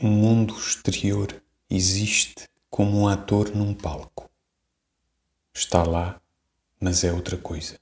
O mundo exterior existe como um ator num palco. Está lá, mas é outra coisa.